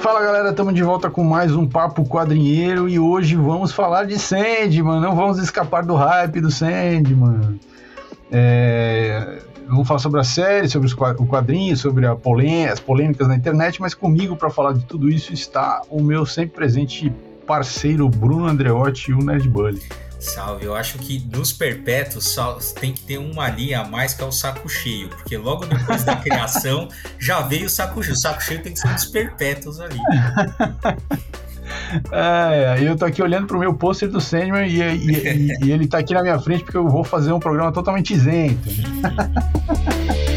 Fala galera, estamos de volta com mais um Papo Quadrinheiro e hoje vamos falar de Sandman, não vamos escapar do hype do Sandman. É, vamos falar sobre a série, sobre o quadrinho, sobre as polêmicas na internet, mas comigo para falar de tudo isso está o meu sempre presente parceiro Bruno Andreotti e o Nerd Bully. Salve, eu acho que nos perpétuos tem que ter uma linha a mais que é o saco cheio, porque logo depois da criação já veio o saco cheio. O saco cheio tem que ser dos perpétuos ali. É, eu tô aqui olhando pro meu pôster do Sandman e, e, e, e, ele tá aqui na minha frente porque eu vou fazer um programa totalmente isento.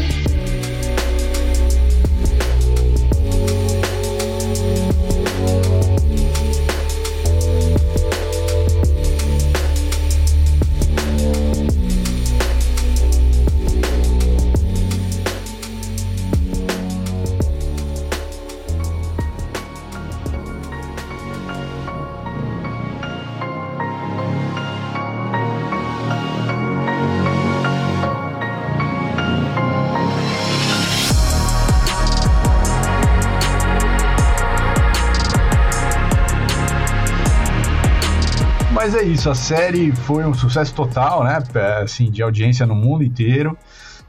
Mas é isso, a série foi um sucesso total, né? Assim, de audiência no mundo inteiro.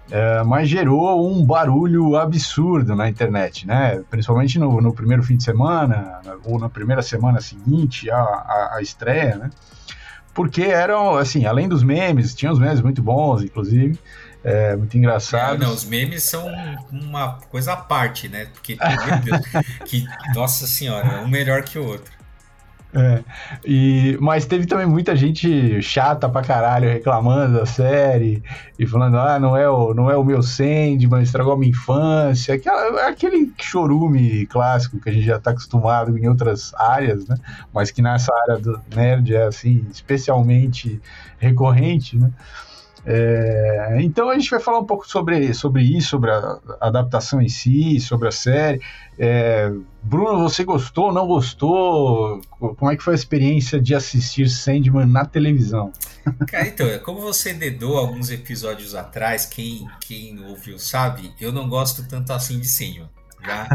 É, mas gerou um barulho absurdo na internet, né? Principalmente no, no, primeiro fim de semana ou na primeira semana seguinte à, à, à, estreia, né? Porque eram, assim, além dos memes, tinha os memes muito bons, inclusive, é, muito engraçados. Não, os memes são uma coisa à parte, né? Porque, meu Deus, que, nossa senhora, um melhor que o outro. É, e, mas teve também muita gente chata pra caralho reclamando da série e falando: ah, não é o, não é o meu Sandman, estragou a minha infância. Aquela, aquele chorume clássico que a gente já tá acostumado em outras áreas, né? Mas que nessa área do nerd é assim, especialmente recorrente, né? É, então a gente vai falar um pouco sobre, sobre isso, sobre a adaptação em si, sobre a série. É, Bruno, você gostou, não gostou? Como é que foi a experiência de assistir Sandman na televisão? Cara, então, é como você dedou alguns episódios atrás, quem, quem ouviu sabe, eu não gosto tanto assim de Sandman. Já,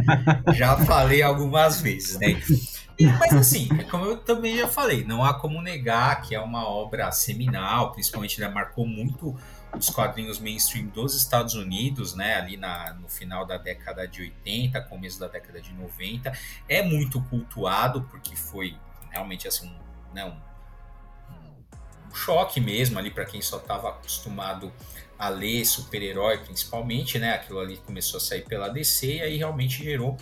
já falei algumas vezes, né? Mas assim, como eu também já falei, não há como negar que é uma obra seminal, principalmente né, marcou muito os quadrinhos mainstream dos Estados Unidos, né, ali na, no final da década de 80, começo da década de 90. É muito cultuado, porque foi realmente assim, um, né, um, um choque mesmo ali para quem só estava acostumado a ler super-herói, principalmente, né? Aquilo ali começou a sair pela DC e aí realmente gerou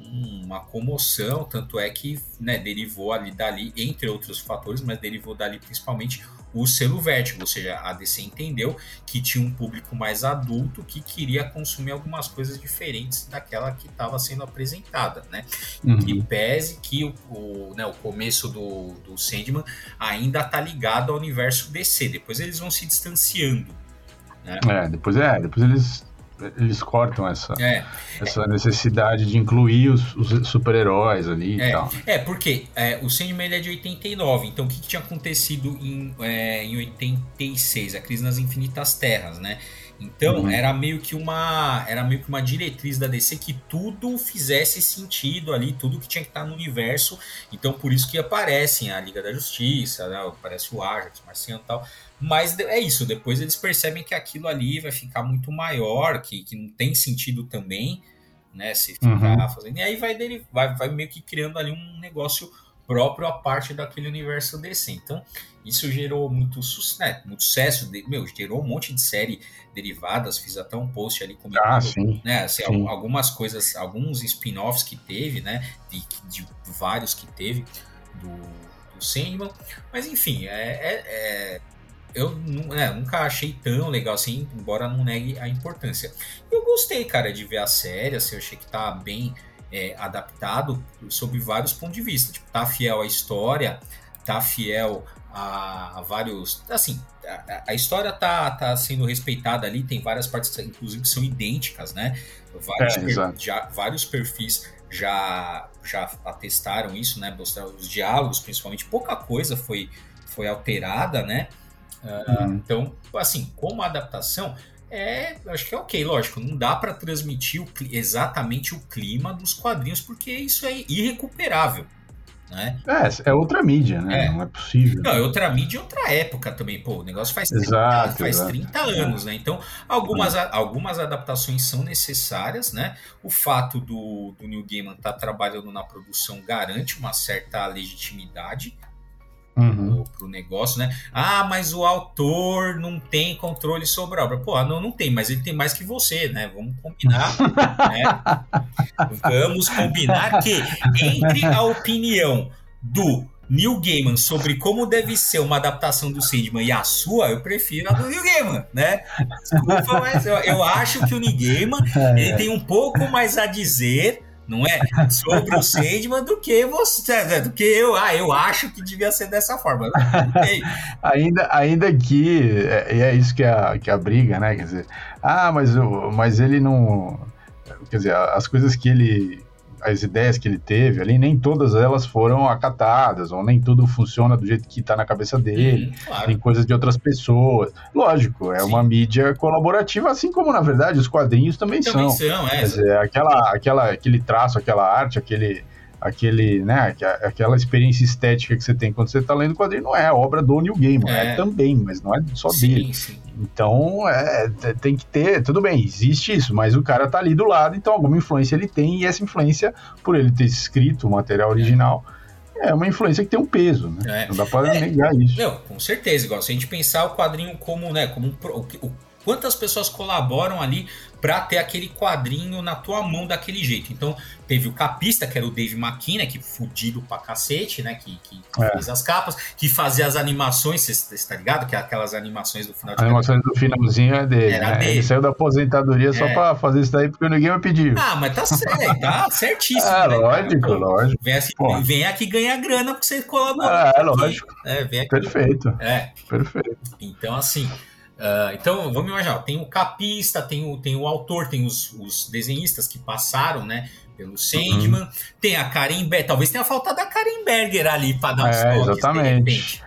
uma comoção, tanto é que né, derivou ali dali, entre outros fatores, mas derivou dali principalmente o selo Vertigo, ou seja, a DC entendeu que tinha um público mais adulto que queria consumir algumas coisas diferentes daquela que estava sendo apresentada, né? Uhum. E pese que o, o, né, o começo do, do Sandman ainda está ligado ao universo DC, depois eles vão se distanciando. Né? É, depois é, depois eles eles cortam essa, é, essa necessidade de incluir os, os super-heróis ali é, e tal. É, porque é, o Sandman é de 89, então o que, que tinha acontecido em, é, em 86? A crise nas infinitas terras, né? Então uhum. era meio que uma era meio que uma diretriz da DC que tudo fizesse sentido ali, tudo que tinha que estar no universo. Então por isso que aparecem a Liga da Justiça, né? aparece o Ajax, Marciano e tal. Mas é isso, depois eles percebem que aquilo ali vai ficar muito maior, que, que não tem sentido também, né? Se ficar uhum. fazendo. E aí vai, dele, vai, vai meio que criando ali um negócio próprio a parte daquele universo DC. Então, isso gerou muito, né, muito sucesso, de, meu, gerou um monte de série derivadas, fiz até um post ali comentando, ah, sim, né, assim, sim. algumas coisas, alguns spin-offs que teve, né, de, de, vários que teve do, do Sandman, mas enfim, é, é, é eu né, nunca achei tão legal assim, embora não negue a importância. Eu gostei, cara, de ver a série, assim, eu achei que tá bem é, adaptado sob vários pontos de vista. Tipo, tá fiel à história, tá fiel a, a vários. Assim, a, a, história tá, tá sendo respeitada ali, tem várias partes, inclusive, que são idênticas, né? Vários, é, per, já, vários perfis já, já atestaram isso, né? Mostraram os diálogos, principalmente, pouca coisa foi, foi alterada, né? Uh, uhum. Então, assim, como adaptação, é, acho que é ok, lógico, não dá para transmitir o, exatamente o clima dos quadrinhos, porque isso é irrecuperável. Né? É, é outra mídia, né? É. Não é possível. Não, é outra mídia e outra época também. Pô, o negócio faz 30, exato, faz exato. 30 anos, né? Então, algumas, é. algumas adaptações são necessárias, né? O fato do, do Neil Gaiman estar tá trabalhando na produção garante uma certa legitimidade uhum. pro, pro negócio, né? Ah, mas o autor não tem controle sobre a obra. Pô, não, não tem, mas ele tem mais que você, né? Vamos combinar, né? Vamos combinar que entre a opinião do Neil Gaiman sobre como deve ser uma adaptação do Sandman e a sua, eu prefiro a do Neil Gaiman, né? Desculpa, mas eu, eu acho que o Neil Gaiman é. ele tem um pouco mais a dizer não é? Sobre o Sandman do que você, do que eu. Ah, eu acho que devia ser dessa forma. ainda, ainda que, é, é isso que é, a, que é a briga, né? Quer dizer, ah, mas, mas ele não. Quer dizer, as coisas que ele as ideias que ele teve ali, nem todas elas foram acatadas, ou nem tudo funciona do jeito que está na cabeça dele, hum, claro. tem coisas de outras pessoas. Lógico, é Sim. uma mídia colaborativa, assim como, na verdade, os quadrinhos também, também são. são é. Quer dizer, aquela, aquela, aquele traço, aquela arte, aquele aquele, né, aquela experiência estética que você tem quando você está lendo o quadrinho não é obra do Neil Gaiman, é. é também, mas não é só sim, dele. Sim. Então, é, tem que ter, tudo bem, existe isso, mas o cara tá ali do lado, então alguma influência ele tem, e essa influência, por ele ter escrito o material original, é, é uma influência que tem um peso, né? É. Não dá para é. negar isso. Não, com certeza, igual se a gente pensar o quadrinho como, né, como um, o, quantas pessoas colaboram ali para ter aquele quadrinho na tua mão daquele jeito. Então, teve o capista, que era o Dave McKean, né, que fudido pra cacete, né, que, que é. fez as capas, que fazia as animações, você tá ligado? Que é aquelas animações do final de Animações do finalzinho é dele, era né? dele. Ele saiu da aposentadoria é. só pra fazer isso daí porque ninguém me pediu. Ah, mas tá certo, tá certíssimo. É, né, lógico, lógico. Vem, assim, vem aqui ganhar grana porque você colaborar. É, lógico. É, vem aqui. Perfeito. É. Perfeito. Então, assim... Uh, então, vamos imaginar, tem o capista, tem o, tem o autor, tem os, os desenhistas que passaram, né, pelo Sandman, uhum. tem a Karen Berger, talvez tenha faltado a Karen Berger ali para dar os é, toques, exatamente.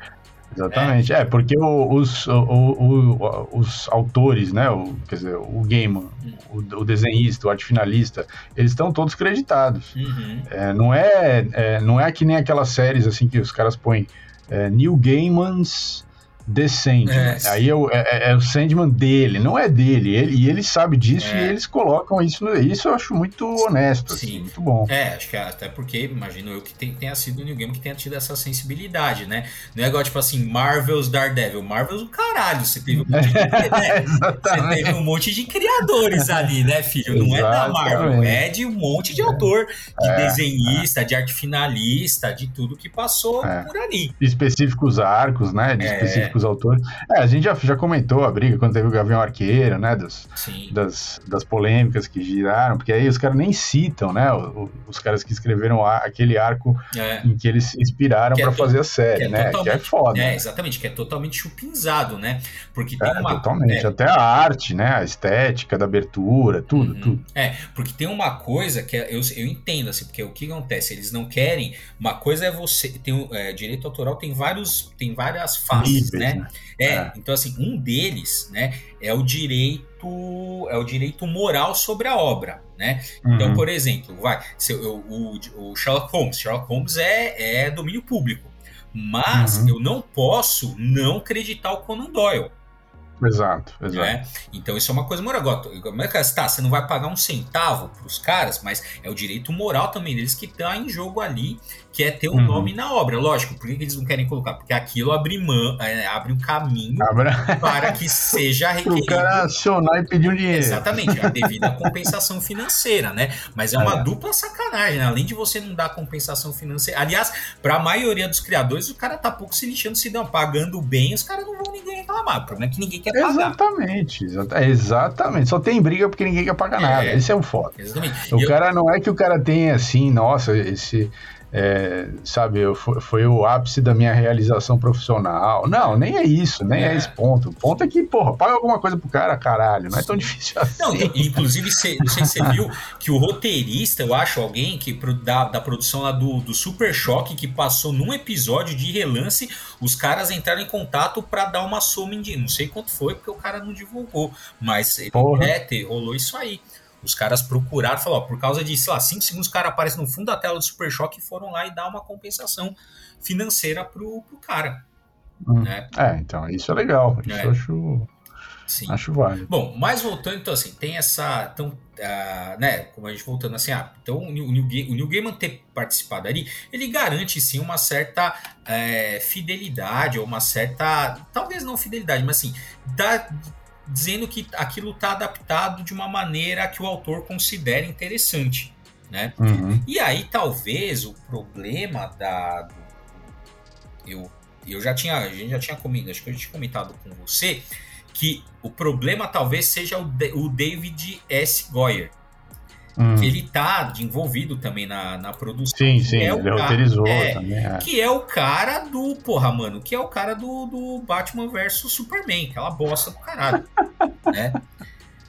Exatamente, é, é porque os, o, o, os autores, né, o, quer dizer, o uhum. o, o, desenhista, o arte finalista, eles estão todos creditados. Uhum. É, não, é, é, não é que nem aquelas séries assim que os caras põem é, New Gaimans The Sandman. É, Aí é o, é, é, é, o Sandman dele, não é dele. Ele, e ele sabe disso é. e eles colocam isso. No, isso eu acho muito honesto, assim, Sim. Assim, muito bom. É, acho que até porque, imagino eu, que tem, tenha sido o New Game que tenha tido essa sensibilidade, né? Não é igual, tipo assim, Marvel's Daredevil. Marvel's o caralho, você teve um monte de, né? Você teve um monte de criadores ali, né, filho? Não é da Marvel, é de um monte de autor, de é, desenhista, de arte finalista, de tudo que passou por ali. Específicos arcos, né? De específicos os autores. É, a gente já, já comentou a briga quando teve o Gavião Arqueiro, né? Dos, das, das polêmicas que giraram, porque aí os caras nem citam, né? Os, os caras que escreveram a, aquele arco é. em que eles se inspiraram para é fazer a série, que é né? Que é foda. É, exatamente, que é totalmente chupinzado, né? Porque tem é, uma. Totalmente. Até a arte, né? A estética da abertura, tudo, uhum. tudo. É, porque tem uma coisa que eu, eu entendo, assim, porque o que acontece? Eles não querem. Uma coisa é você. Tem, direito autoral tem vários. Tem várias fases, né? Né? É, é, então assim, um deles, né, é o direito é o direito moral sobre a obra, né? Então, uhum. Então, por exemplo, vai, se, o, o, o, Sherlock Holmes, Sherlock Holmes é, é domínio público, mas uhum. eu não posso não acreditar o Conan Doyle. Exato, exato. Né? Então isso é uma coisa moral. Como é que tá? Você não vai pagar um centavo para os caras, mas é o direito moral também deles que está em jogo ali que é ter um uhum. nome na obra. Lógico, por que eles não querem colocar? Porque aquilo abre, man, é, abre um caminho Abra... para que seja requerido. o cara acionar e pedir um dinheiro. Exatamente, a devida compensação financeira, né? Mas é uma é. dupla sacanagem, né? Além de você não dar compensação financeira. Aliás, para a maioria dos criadores, o cara tá pouco se lixando se dão pagando bem, os caras não vão ninguém reclamar. O problema é que ninguém quer pagar. Exatamente, exatamente. Só tem briga porque ninguém quer pagar nada. É, Esse é o foda. Exatamente. O eu... cara não é que o cara tenha assim, nossa, esse é, sabe, eu, foi, o ápice da minha realização profissional. Não, nem é isso, nem é, é esse ponto. O ponto é que, porra, paga alguma coisa pro cara, caralho, não é tão difícil assim. Não, inclusive, cê, não sei se você viu que o roteirista, eu acho, alguém que da, da produção lá do, do Super Choque, que passou num episódio de relance, os caras entraram em contato para dar uma soma em Não sei quanto foi, porque o cara não divulgou. Mas é, rolou isso aí. Os caras procuraram, falaram, ó, por causa de, sei lá, 5 segundos o cara aparece no fundo da tela do Super Choque e foram lá e dar uma compensação financeira pro, pro cara. Hum. Né? É, então, isso é legal. Isso é. eu acho. Sim. Acho válido. Bom, mas voltando, então, assim, tem essa. Então, uh, né, como a gente voltando assim, ah, então o New, o New Gaiman ter participado ali, ele garante sim uma certa é, fidelidade, ou uma certa. Talvez não fidelidade, mas assim, dá, dizendo que aquilo está adaptado de uma maneira que o autor considera interessante. Né? Uhum. E aí talvez o problema da. Eu, eu já tinha. A gente já tinha comentado, acho que eu tinha comentado com você, que o problema talvez seja o, o David S. Goyer. Hum. Que ele tá envolvido também na, na produção. Sim, sim, é ele roteirizou é, também. É. Que é o cara do. Porra, mano, que é o cara do, do Batman versus Superman, aquela bosta do caralho. né?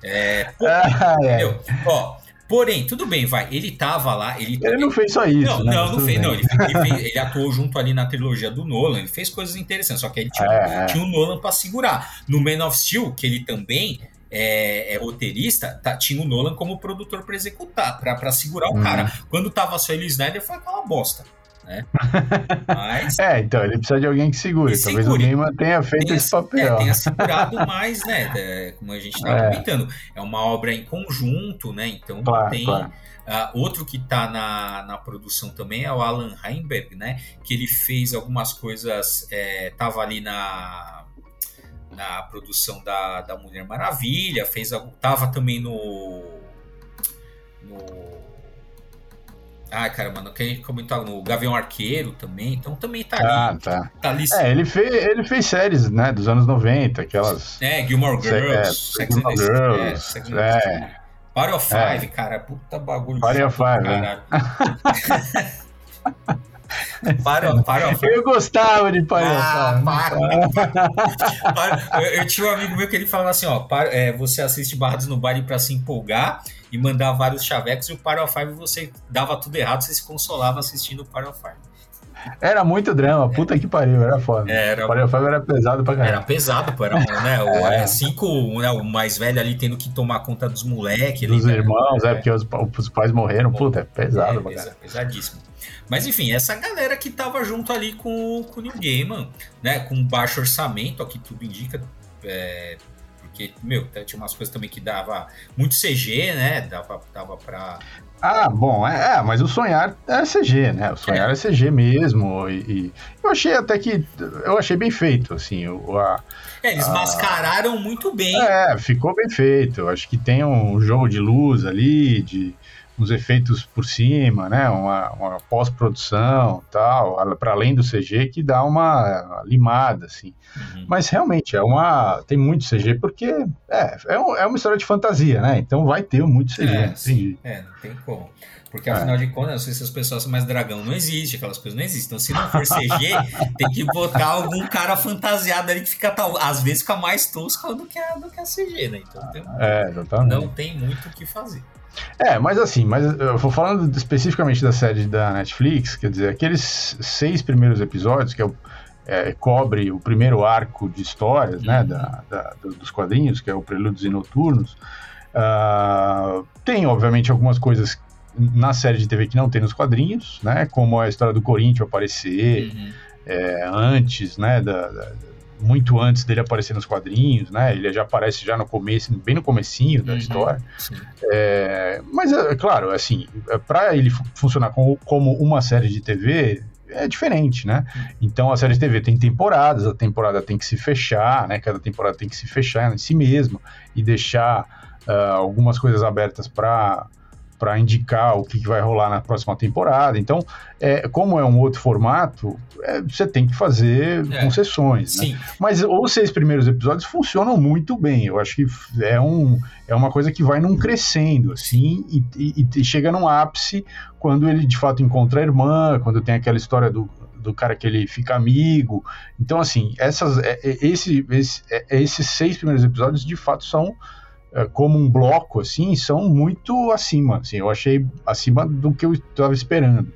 É, pô, ah, é. Ó, Porém, tudo bem, vai. Ele tava lá. Ele, ele não fez só isso. Não, né? não, não fez, não. Ele, ele, fez, ele, atuou junto ali na trilogia do Nolan. Ele fez coisas interessantes. Só que ele tinha, é, é. tinha o Nolan para segurar. No Man of Steel, que ele também é, é, roteirista, tá, tinha o Nolan como produtor para executar, para segurar o uhum. cara. Quando tava só ele Snyder, foi aquela bosta. Né? Mas, é, então ele precisa de alguém que segure. Que Talvez segure. alguém mantenha feito tenha, esse papel. É, tenha segurado mais, né? É, como a gente estava é. comentando. É uma obra em conjunto, né? Então claro, tem. Claro. Uh, outro que está na, na produção também é o Alan Heinberg, né? Que ele fez algumas coisas, é, ali na na produção da, da Mulher Maravilha, fez tava também no no ah, cara, mano, que a gente comentou no Gavião Arqueiro também, então também tá ali. Ah, tá. tá ali é, ele fez, ele fez séries, né, dos anos 90, aquelas... É, Gilmore Girls, é, Sex Gilmore Girls, é, é. Party of é. Five, cara, puta bagulho. Party of Five, né? Para, para. Eu gostava de Party ah, para. Eu, eu, tinha um amigo meu que ele falava assim, ó, para, é, você assiste Barrados no Baile para se empolgar e mandar vários chavecos e o Party of Five você dava tudo errado, você se consolava assistindo o Party of Five. Era muito drama, puta que pariu, era foda. Era, Party of Five era pesado pra caralho. Era pesado, pô, era né, o, é. é. cinco, né, o mais velho ali tendo que tomar conta dos moleques. Dos né? irmãos, né? é, porque os, os, pais morreram, puta, é pesado é, pra caralho. Pesadíssimo. Mas enfim, essa galera que tava junto ali com, com o New Gaiman, né? Com baixo orçamento, aqui tudo indica. É, porque, meu, tinha umas coisas também que dava muito CG, né? Dava, dava pra. Ah, bom, é, é mas o sonhar é CG, né? O sonhar é, é CG mesmo. E, e, eu achei até que. Eu achei bem feito, assim. O, a, é, eles a, mascararam muito bem. É, ficou bem feito. Eu acho que tem um jogo de luz ali, de uns efeitos por cima, né? Uma, uma pós-produção tal, para além do CG que dá uma limada, assim. Uhum. Mas realmente é uma tem muito CG porque é, é, é, uma história de fantasia, né? Então vai ter muito CG. É, sim. é não tem como. Porque afinal é. de contas, não sei se as pessoas são mais dragão, não existe, aquelas coisas não existem. Então, se não for CG, tem que botar algum cara fantasiado ali que fica, tal, às vezes, fica mais tosco do que a, do que a CG, né? Então, tem, é, não tem muito o que fazer. É, mas assim, mas eu vou falando especificamente da série da Netflix, quer dizer, aqueles seis primeiros episódios, que é o, é, cobre o primeiro arco de histórias, né, da, da, dos quadrinhos, que é o Prelúdios e Noturnos, uh, tem, obviamente, algumas coisas na série de TV que não tem nos quadrinhos, né, como a história do Corinthians aparecer uhum. é, antes, né, da, da muito antes dele aparecer nos quadrinhos, né? Ele já aparece já no começo, bem no comecinho da uhum, história. É, mas, é, claro, assim, é, para ele funcionar como, como uma série de TV, é diferente, né? Uhum. Então a série de TV tem temporadas, a temporada tem que se fechar, né? Cada temporada tem que se fechar em si mesma e deixar uh, algumas coisas abertas para para indicar o que, vai rolar na próxima temporada. Então, é, como é um outro formato, é, você tem que fazer é, concessões. Né? Mas os seis primeiros episódios funcionam muito bem. Eu acho que é, um, é uma coisa que vai num crescendo, assim, e, e, e chega num ápice quando ele de fato encontra a irmã, quando tem aquela história do, do cara que ele fica amigo. Então, assim, essas, é, é, esse, esse, esses seis primeiros episódios de fato são é, como um bloco, assim, são muito acima. Assim, eu achei acima do que eu estava esperando.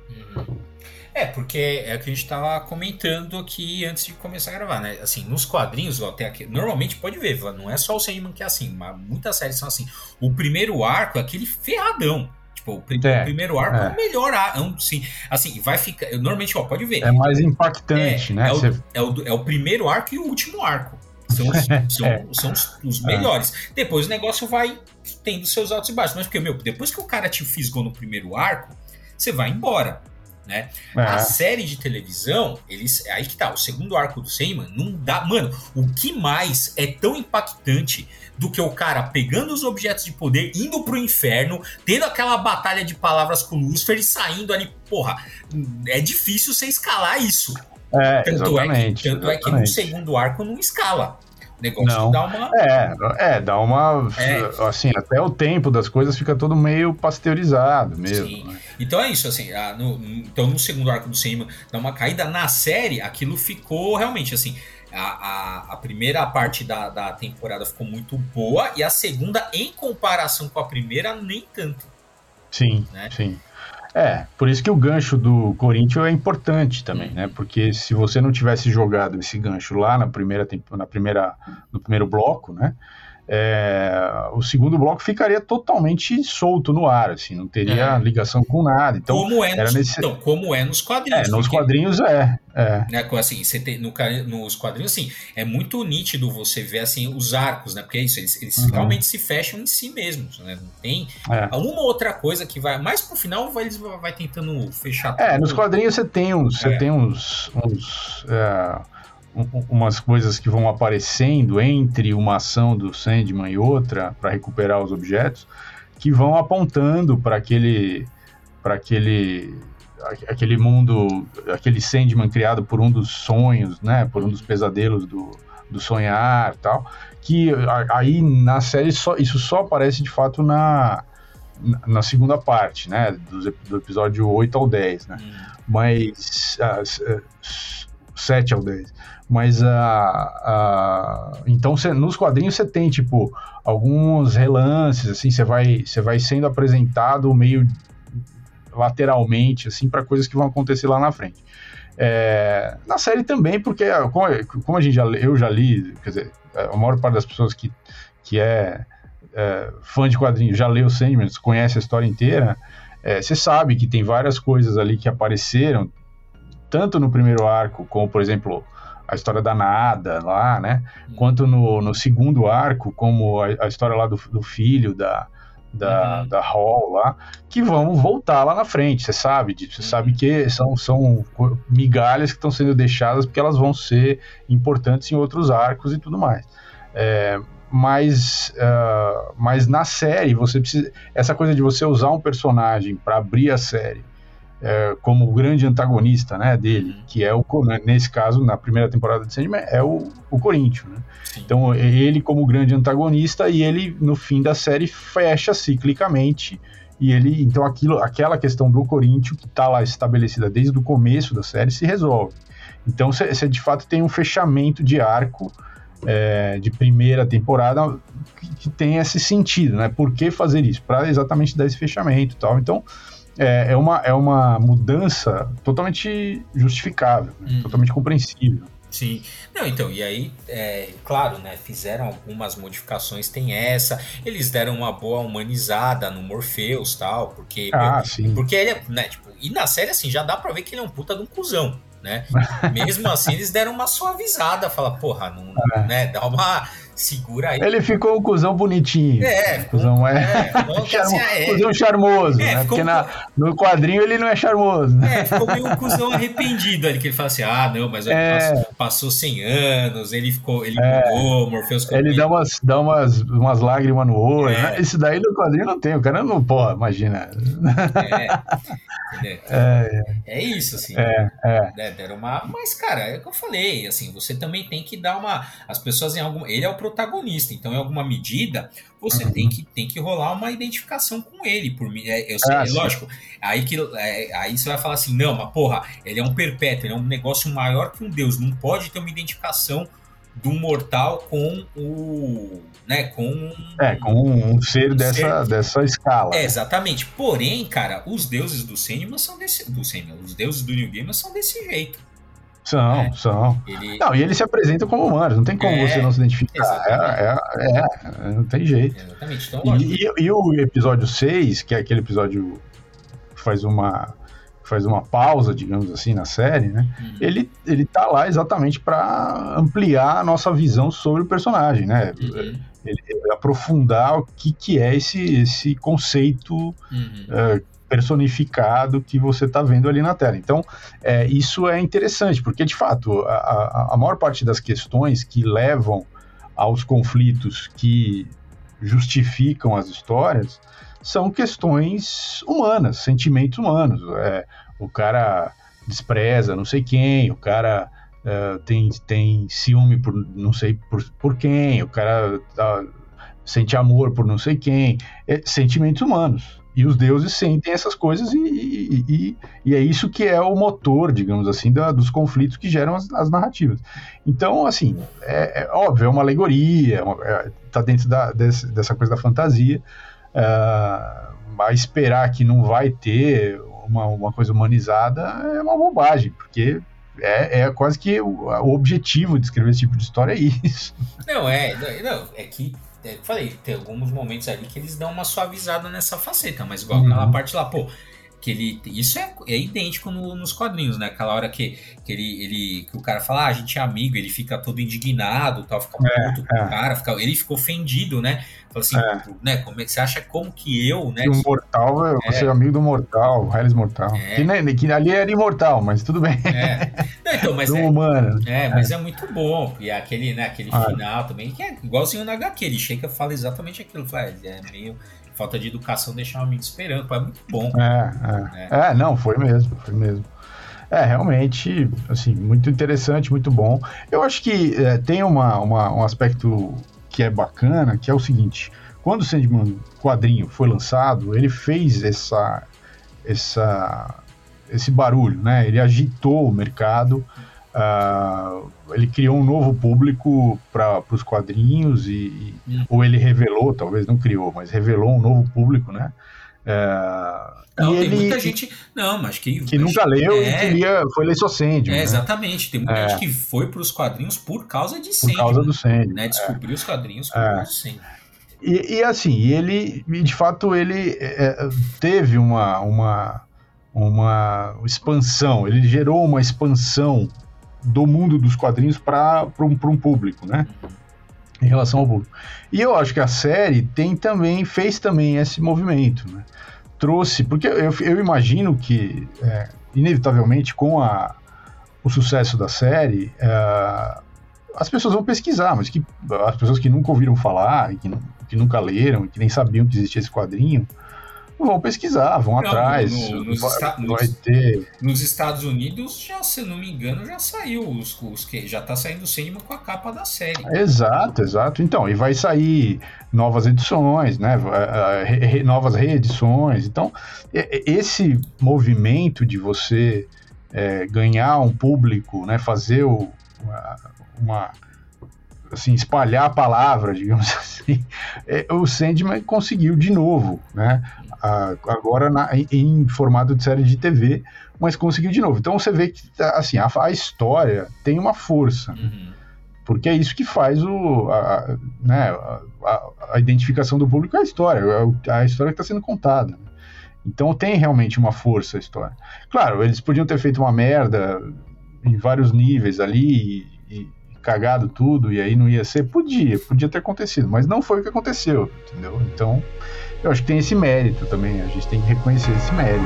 É, porque é o que a gente estava comentando aqui antes de começar a gravar, né? Assim, nos quadrinhos, ó, tem aqui, normalmente pode ver, não é só o Sandman que é assim, mas muitas séries são assim. O primeiro arco é aquele ferradão. Tipo, o, é, primeiro arco é. é o melhor arco. Sim, assim, vai ficar. Normalmente, ó, pode ver. É mais impactante, é, né? É o, Você... é, o, é o primeiro arco e o último arco. São os, são, é. são os, os melhores. Depois o negócio vai tendo seus altos e baixos. Mas porque, meu, depois que o cara te fisgou no primeiro arco, você vai embora. Né? É. A série de televisão, eles. É aí que tá, o segundo arco do Seyman não dá. Mano, o que mais é tão impactante do que o cara pegando os objetos de poder, indo pro inferno, tendo aquela batalha de palavras com o Lucifer e saindo ali. Porra, é difícil você escalar isso. É, tanto é que, tanto é que no segundo arco não escala. O negócio não. dá uma. É, é, dá uma. É. Assim, até o tempo das coisas fica todo meio pasteurizado mesmo. Sim. Né? Então é isso, assim. A, no, então no segundo arco do cinema dá uma caída. Na série, aquilo ficou realmente assim. A, a, a, primeira parte da, da temporada ficou muito boa e a segunda, em comparação com a primeira, nem tanto. Sim, né? sim. É, por isso que o gancho do Corinthians é importante também, né? Porque se você não tivesse jogado esse gancho lá na primeira, na primeira, no primeiro bloco, né? É, o segundo bloco ficaria totalmente solto no ar, assim, não teria é. ligação com nada. Então, como é, nos, nesse... então, como é nos quadrinhos. É, nos porque, quadrinhos é. é. Né, assim, você tem, no, nos quadrinhos, assim, é muito nítido você ver assim, os arcos, né? Porque é isso, eles, eles uhum. realmente se fecham em si mesmos, né? Não tem é. alguma outra coisa que vai. Mas pro final vai, eles vai tentando fechar É, tudo. nos quadrinhos você tem uns. Você é. tem uns. uns é, umas coisas que vão aparecendo entre uma ação do Sandman e outra para recuperar os objetos que vão apontando para aquele para aquele aquele mundo aquele Sandman criado por um dos sonhos né por um dos pesadelos do, do sonhar tal que aí na série só, isso só aparece de fato na na segunda parte, né, do, do episódio 8 ao 10, né, hum. mas uh, 7 ao 10. Mas a. Uh, uh, então cê, nos quadrinhos você tem, tipo, alguns relances, assim, você vai, vai sendo apresentado meio lateralmente, assim, para coisas que vão acontecer lá na frente. É, na série também, porque como, como, a gente já eu já li, quer dizer, a maior parte das pessoas que, que é, é fã de quadrinhos já leu Sandman, conhece a história inteira, é, você sabe que tem várias coisas ali que apareceram, tanto no primeiro arco, como por exemplo a história da Nada lá, né? Uhum. Quanto no, no segundo arco, como a, a história lá do, do filho da, da, uhum. da Hall lá, que vão voltar lá na frente, você sabe disso, você uhum. sabe que são, são migalhas que estão sendo deixadas porque elas vão ser importantes em outros arcos e tudo mais. É, mas, uh, mas na série, você precisa. Essa coisa de você usar um personagem para abrir a série é, como o grande antagonista né, dele, uhum. que é o, né, nesse caso, na primeira temporada de Sandman, é o, o Corinthians. Né? Então, ele como grande antagonista e ele, no fim da série, fecha ciclicamente e ele, então aquilo, aquela questão do Corinthians que está lá estabelecida desde o começo da série se resolve. Então você de fato tem um fechamento de arco é, de primeira temporada que, que, tem esse sentido, né? Por que fazer isso? Para exatamente dar esse fechamento, e tal. Então é, é, uma, é uma mudança totalmente justificável, hum. totalmente compreensível. Sim. Não, então, e aí, é, claro, né, fizeram algumas modificações, tem essa, eles deram uma boa humanizada no Morpheus tal, porque. Ah, sim. Porque ele é, né, tipo, e na série, assim, já dá pra ver que ele é um puta de um cuzão, né? Mesmo assim, eles deram uma suavizada, fala, porra, não, é. né, dá uma segura aí. Ele ficou um cuzão bonitinho. É, cuzão é. é, não, Charmo, assim, é, cuzão charmoso, É, né? Porque um na, no quadrinho ele não é charmoso, né? É, ficou meio um cuzão arrependido ali, que ele fala assim, ah, não, mas É. passou, passou 100 anos, ele ficou, ele É. mudou, Morpheus Ele dá umas, dá umas, umas lágrimas no olho. É. né? Esse daí no quadrinho não tem. O cara não, porra, imagina. É, entendeu? É, é isso, assim. é, é. né, deram uma. Mas, cara, é o que eu falei, assim, você também tem que dar uma. As pessoas em alguma. Ele é o protagonista, então, em alguma medida, você Uhum. tem, que, tem que rolar uma identificação com ele. Por mim. É, eu Ah, é lógico. Aí que é, aí você vai falar assim, não, mas porra, ele é um perpétuo, ele é um negócio maior que um Deus. Não pode ter uma identificação de um mortal com o. né, com um- É, com um, um ser dessa, dessa escala. é, exatamente. Porém, cara, os deuses do Sandman são desse. Do Sandman, os deuses do New Game são desse jeito. São, É. são. Ele. Não, e eles se apresentam como humanos, não tem como É, você não se identificar. exatamente. É, é, é, não tem jeito. Exatamente. Então. E, e- e o episódio 6, que é aquele episódio que faz uma, faz uma pausa, digamos assim, na série, né? Uhum. Ele, ele tá lá exatamente para ampliar a nossa visão sobre o personagem, né? Uhum, Ele, aprofundar o que, que é esse, esse conceito uhum. é, personificado que você está vendo ali na tela. Então, é, isso é interessante, porque de fato, a, a, a maior parte das questões que levam aos conflitos que justificam as histórias são questões humanas, sentimentos humanos. É, o cara despreza não sei quem, o cara é, tem, tem ciúme por não sei por, por quem, o cara tá, sente amor por não sei quem. É, sentimentos humanos. E os deuses sentem essas coisas e, e, e, e é isso que é o motor, digamos assim, da, dos conflitos que geram as, as narrativas. Então, assim, é, é óbvio, é uma alegoria, está dentro da, desse, dessa coisa da fantasia. Uh, mas esperar que não vai ter uma, uma coisa humanizada é uma bobagem, porque é, é quase que o, o objetivo de escrever esse tipo de história é isso. Não, é, não, é que é, falei, tem alguns momentos ali que eles dão uma suavizada nessa faceta, mas igual Uhum. aquela parte lá, pô, que ele. Isso é, é idêntico no- nos quadrinhos, né? Aquela hora que, que ele, ele. que o cara fala, ah, a gente é amigo, ele fica todo indignado tal, fica É, puto com é. o cara, fica, ele ficou ofendido, né? Fala assim, É. né? Como é que você acha como que eu, né? Que um mortal, é. você é amigo do mortal, o Hellis Mortal. É. Que, nem- que ali era imortal, mas tudo bem. É. Não, então, mas do é, humano. É, mas é, muito bom. E aquele, né, aquele Ah. final também, que é igualzinho na HQ. Ele chega e fala exatamente aquilo. Fala, "É, é meio falta de educação deixar um amigo esperando. Pô, é muito bom. É, é. é, não, foi mesmo, foi mesmo. É, realmente, assim, muito interessante, muito bom. Eu acho que é, tem uma, uma- um aspecto que é bacana, que é o seguinte, quando o Sandman quadrinho foi lançado, ele fez essa, essa, esse barulho, né? Ele agitou o mercado, ah, ele criou um novo público para os quadrinhos e, e- Hum. ou ele revelou, talvez não criou, mas revelou um novo público, né? É, Não, e tem ele muita gente. Não, mas que. que nunca leu é, e queria foi ler só Sandman, É, né? exatamente. Tem muita É. gente que foi pros quadrinhos por causa de por Sandman. causa do Sandman. né? Descobriu os quadrinhos por É. causa do Sandman. E, e assim, ele, de fato, ele é, teve uma, uma, uma expansão, ele gerou uma expansão do mundo dos quadrinhos para um, um público, né? Em relação ao público. E eu acho que a série tem também, fez também esse movimento, né? Trouxe, porque eu, eu imagino que, é, inevitavelmente, com a, o sucesso da série, é, as pessoas vão pesquisar, mas que as pessoas que nunca ouviram falar, que, que nunca leram, que nem sabiam que existia esse quadrinho, vão pesquisar, vão Não, atrás. no- nos vai, Esta- vai ter. Nos Estados Unidos, já, se não me engano, já saiu os, os que já tá saindo o Sandman com a capa da série. Exato, exato. Então, e vai sair novas edições, né? re- re- novas reedições. Então, esse movimento de você eh, ganhar um público, né? Fazer o, uma, uma- assim, espalhar a palavra, digamos assim, eh, o Sandman conseguiu de novo, né? A- agora na- em, formato de série de TV, mas conseguiu de novo. Então você vê que assim a, a história tem uma força. Uhum. Porque é isso que faz o, a, né, a, a- identificação do público é a história, é a história que está sendo contada. Então tem realmente uma força a história. Claro, eles podiam ter feito uma merda em vários níveis ali e, e cagado tudo e aí não ia ser? Podia, podia ter acontecido, mas não foi o que aconteceu, entendeu? Então, eu acho que tem esse mérito também, a gente tem que reconhecer esse mérito.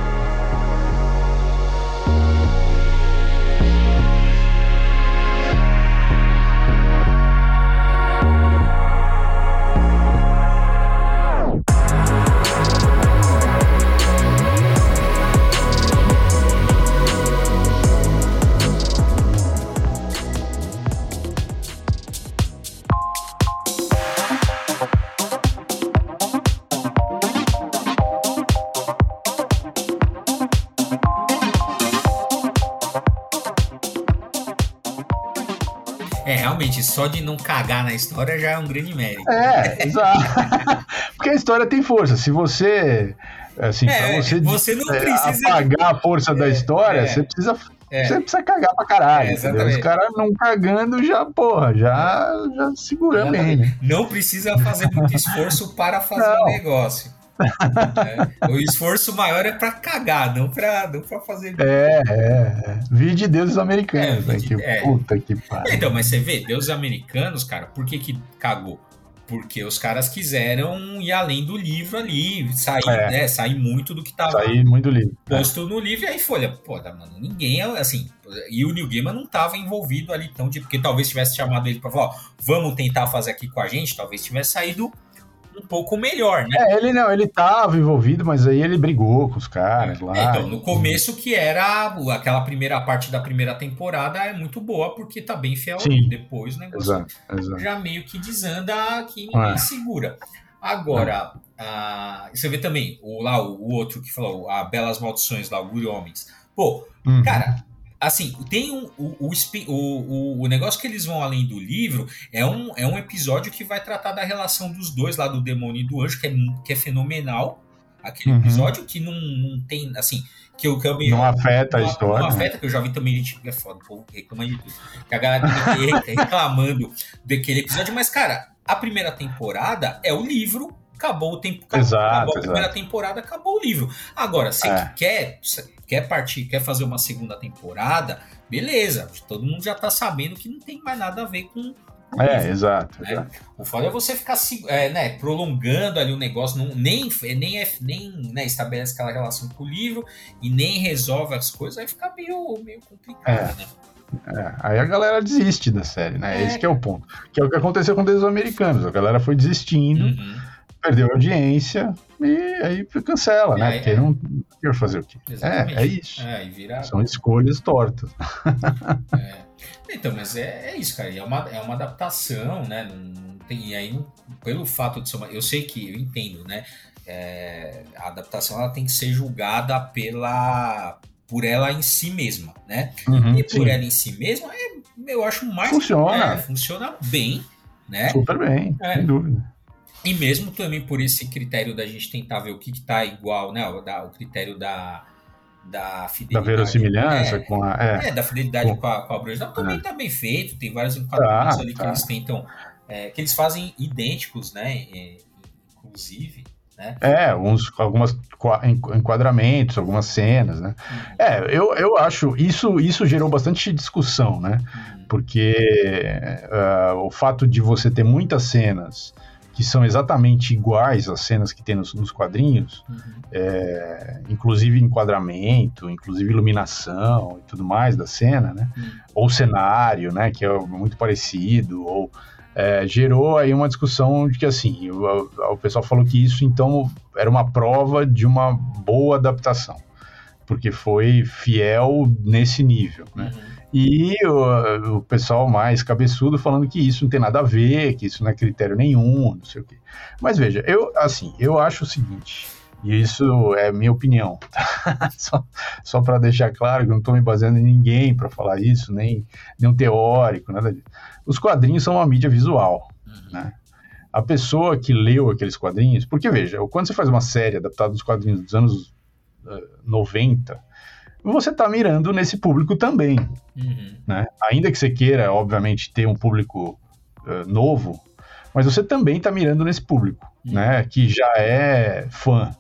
Só de não cagar na história já é um grande mérito. É, exato. Porque a história tem força. Se você. Assim, é, pra você, você não é, precisa apagar a força é, da história, é, você precisa. É. Você precisa cagar pra caralho. É, Os caras não cagando já, porra, já, já segurando bem. Né? Não precisa fazer muito esforço para fazer o um negócio. É. O esforço maior é para cagar, não para não pra fazer. É, é, é. Vi de deuses americanos, é, né? Que é. puta que pariu. Então, mas você vê, deuses americanos, cara, por que que cagou? Porque os caras quiseram ir além do livro ali, sair, é. né, sair muito do que tava sair muito do livro, posto no livro, e aí folha, pô, tá, mano, ninguém, assim, e o Neil Gaiman não tava envolvido ali tão de, porque talvez tivesse chamado ele para falar, ó, vamos tentar fazer aqui com a gente, talvez tivesse saído um pouco melhor, né? É, ele não, ele tava envolvido, mas aí ele brigou com os caras lá. É, então, no começo que era aquela primeira parte da primeira temporada é muito boa, porque tá bem fiel Sim. Depois o negócio exato, exato. já meio que desanda que ninguém é. segura. Agora, é. você vê também o, lá, o, outro que falou, a Belas Maldições lá, o Guri Homens. Pô, uhum. cara, assim, tem um, o, o, o, o negócio que eles vão além do livro é um, é um episódio que vai tratar da relação dos dois lá, do demônio e do anjo, que é, que é fenomenal. Aquele uhum. episódio que não, não tem, assim, que eu também. Não afeta a história. Não afeta, que eu já vi também gente. É foda, o povo reclama de tudo. Que a galera reclamando daquele episódio, mas, cara, a primeira temporada é o livro acabou o tempo. Exato, acabou a primeira temporada, acabou o livro. Agora, você é. quer, quer partir, quer fazer uma segunda temporada, beleza. Todo mundo já tá sabendo que não tem mais nada a ver com. com é, livro, exato, né? exato, O foda é você ficar é, né, prolongando ali o negócio, não, nem, nem, nem né, estabelece aquela relação com o livro e nem resolve as coisas, aí fica meio, meio complicado, é. né? É, aí a galera desiste da série, né? É. Esse que é o ponto. Que é o que aconteceu com os americanos. A galera foi desistindo. Uhum perdeu audiência e aí cancela, né? Porque é. não quer fazer o quê? É, é isso. É, vira... São escolhas tortas. É. Então, mas é, é, isso, cara. É uma, é uma adaptação, né? Não tem, e aí, pelo fato de ser uma. Eu sei que eu entendo, né? É, a adaptação ela tem que ser julgada pela por ela em si mesma, né? Uhum, e por sim. ela em si mesma, é, eu acho mais funciona, é, funciona bem, né? Super bem, é. sem dúvida. E mesmo também por esse critério da gente tentar ver o que está igual, né? O, da, o critério da, da fidelidade. Da verossimilhança é, com a. É, é da fidelidade com, com a, com a original também está é. bem feito. Tem vários enquadramentos tá, ali tá. que eles tentam. É, que eles fazem idênticos, né? É, inclusive. Né? É, uns, algumas enquadramentos, algumas cenas, né? Uhum. É, eu, eu acho isso isso gerou bastante discussão, né? Uhum. Porque uh, o fato de você ter muitas cenas que são exatamente iguais às cenas que tem nos, nos quadrinhos, uhum. é, inclusive enquadramento, inclusive iluminação e tudo mais da cena, né? Uhum. Ou cenário, né? Que é muito parecido, ou é, gerou aí uma discussão de que assim, o, o pessoal falou que isso então era uma prova de uma boa adaptação, porque foi fiel nesse nível, né? Uhum. E o, o, pessoal mais cabeçudo falando que isso não tem nada a ver, que isso não é critério nenhum, não sei o quê. Mas veja, eu assim, eu acho o seguinte, e isso é minha opinião, tá? só, só para deixar claro que eu não estou me baseando em ninguém para falar isso, nem nenhum teórico, nada disso. Os quadrinhos são uma mídia visual, uhum. né? A pessoa que leu aqueles quadrinhos, porque veja, quando você faz uma série adaptada dos quadrinhos dos anos uh, eh, 90, você está mirando nesse público também. Uhum. Né? Ainda que você queira, obviamente, ter um público uh, novo, mas você também está mirando nesse público, uhum. né? que já é fã.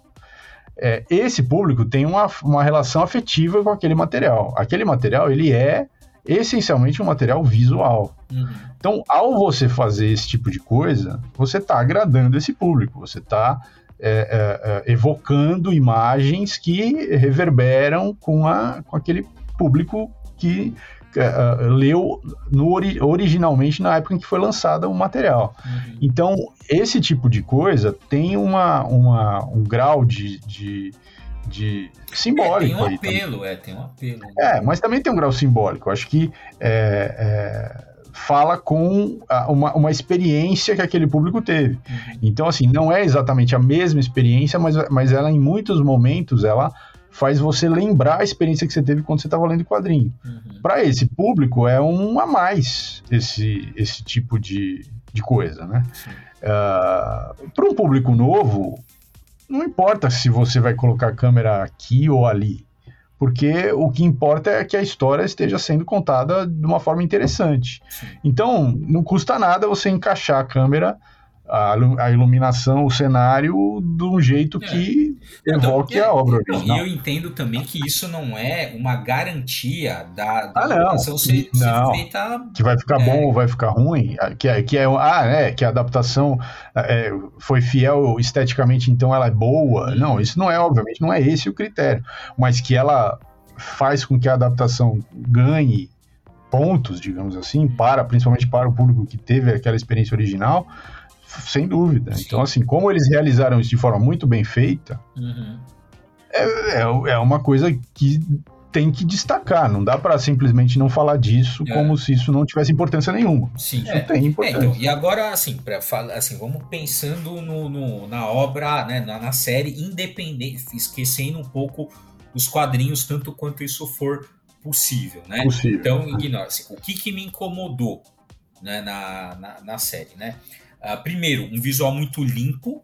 É, esse público tem uma, uma relação afetiva com aquele material. Aquele material, ele é essencialmente um material visual. Uhum. Então, ao você fazer esse tipo de coisa, você está agradando esse público, você está é, é, é, evocando imagens que reverberam com, a, com aquele público que é, leu no, originalmente na época em que foi lançado o material. Uhum. Então, esse tipo de coisa tem uma, uma um grau de, de, de simbólico. É, tem um apelo, também. é, tem um apelo. É, mas também tem um grau simbólico. Acho que é, é, fala com a, uma, uma experiência que aquele público teve. Uhum. Então, assim, não é exatamente a mesma experiência, mas, mas ela, em muitos momentos, ela faz você lembrar a experiência que você teve quando você estava lendo o quadrinho. Uhum. Para esse público, é um a mais esse, esse tipo de, de coisa, né? Uh, Para um público novo, não importa se você vai colocar a câmera aqui ou ali, porque o que importa é que a história esteja sendo contada de uma forma interessante. Então, não custa nada você encaixar a câmera a, iluminação, o cenário de um jeito É. que Então, evoque é, a obra original. e eu entendo também que isso não é uma garantia da, da Ah, adaptação ser, Não. feita. Que vai ficar É. bom ou vai ficar ruim, que é, que é ah, é, que a adaptação é, foi fiel esteticamente, então ela é boa. Não, isso não é, obviamente, não é esse o critério. Mas que ela faz com que a adaptação ganhe pontos, digamos assim, para, principalmente para o público que teve aquela experiência original, sem dúvida. Sim. Então, assim, como eles realizaram isso de forma muito bem feita, Uhum. é, é uma coisa que tem que destacar. Não dá para simplesmente não falar disso É. como se isso não tivesse importância nenhuma. Sim. Isso tem É, importância. então, e agora, assim, pra falar, assim, vamos pensando no, no- na obra, né, na, na série independente, esquecendo um pouco os quadrinhos, tanto quanto isso for possível, né? Possível. Então, ignora. Assim, o que, que me incomodou né, na, na, na série, né? Ah, primeiro, um visual muito limpo,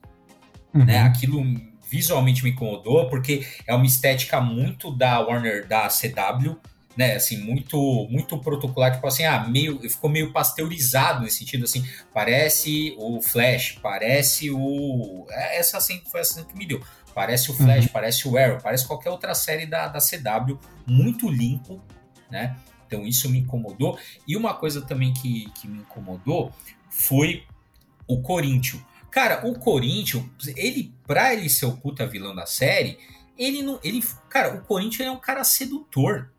Uhum. né? Aquilo visualmente me incomodou, porque é uma estética muito da Warner, da CW, né? Assim, muito muito protocolar, tipo assim, ah, meio, ficou meio pasteurizado nesse sentido, assim, parece o Flash, parece o... é, Essa assim, foi a sensação que me deu. Parece o Flash, parece o Arrow, parece qualquer outra série da, da CW, muito limpo, né? Então isso me incomodou. E uma coisa também que, que me incomodou foi o Corinthians. Cara, o Corinthians, ele, pra ele ser o puta vilão da série, ele não. Ele, cara, o Corinthians é um cara sedutor.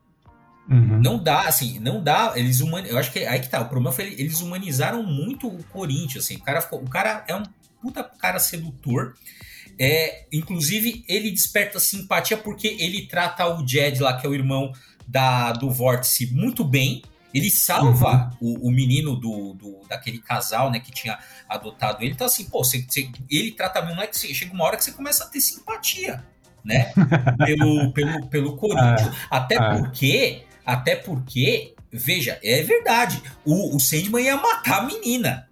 Uhum. Não dá, assim, não dá. Eles human... Eu acho que aí que tá. O problema foi eles humanizaram muito o Corinthians, assim. O cara, ficou... o cara é um puta cara sedutor. É, inclusive, ele desperta simpatia porque ele trata o Jed lá, que é o irmão da, do Vórtice, muito bem. Ele salva o, o menino do, do- daquele casal, né, que tinha adotado ele. Então, assim, pô, você, você- ele trata não é que você- chega uma hora que você começa a ter simpatia, né? pelo, pelo, pelo Corinthians. até é. porque, até porque, veja, é verdade. O, o Sandman ia matar a menina.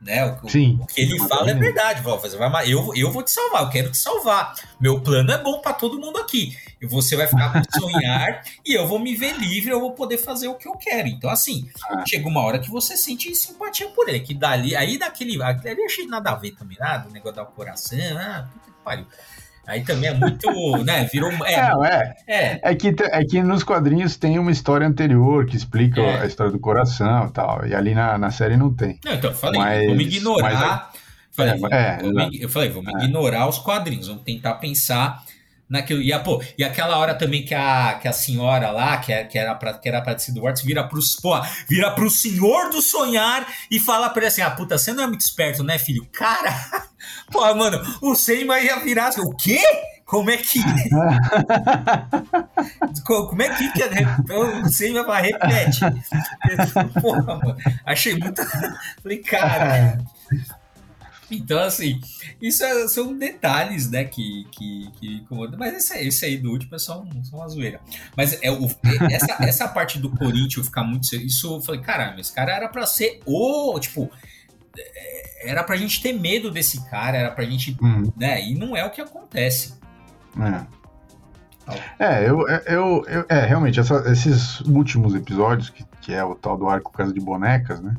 Né? O, Sim. o que ele fala é verdade. Você vai, eu, eu vou te salvar, eu quero te salvar. Meu plano é bom pra todo mundo aqui. E você vai ficar com sonhar e eu vou me ver livre, eu vou poder fazer o que eu quero. Então, assim, Ah. chega uma hora que você sente simpatia por ele. Que dali, aí daquele. Aquele ali eu achei nada a ver também, nada, o negócio do coração, ah, puta que pariu. Aí também é muito, né? Virou. É, Não, é, é, é, que, é que nos quadrinhos tem uma história anterior que explica É. a história do coração e tal. E ali na, na série não tem. Não, então, eu falei, Mas- vamos ignorar. falei, é, vamos- é, exato. eu falei, vamos ignorar os quadrinhos, vamos tentar pensar naquilo. E, a, pô, e aquela hora também que a, que a senhora lá, que, é- que era pra, que era pra ter sido Warts, vira pro, pô, vira pro senhor do sonhar e fala pra ele assim: ah, puta, você não é muito esperto, né, filho? Cara, pô, mano, o Seymour ia virar assim, o quê? Como é que. Co- Como é que. que o Seymour vai repete. Porra, mano, achei muito. Falei, cara. Então, assim, isso é- são detalhes, né, que, que, que incomodam. Mas esse, aí- esse aí do último é só, um- só uma zoeira. Mas é o, essa, essa parte do Corinthians ficar muito. Isso eu falei, caramba, esse cara era pra ser o. Tipo, é, era pra gente ter medo desse cara, era pra gente. Hum, Né, e não é o que acontece. é. É, eu, eu, eu- é, realmente, essa- esses últimos episódios, que, que é o tal do arco Casa de Bonecas, né?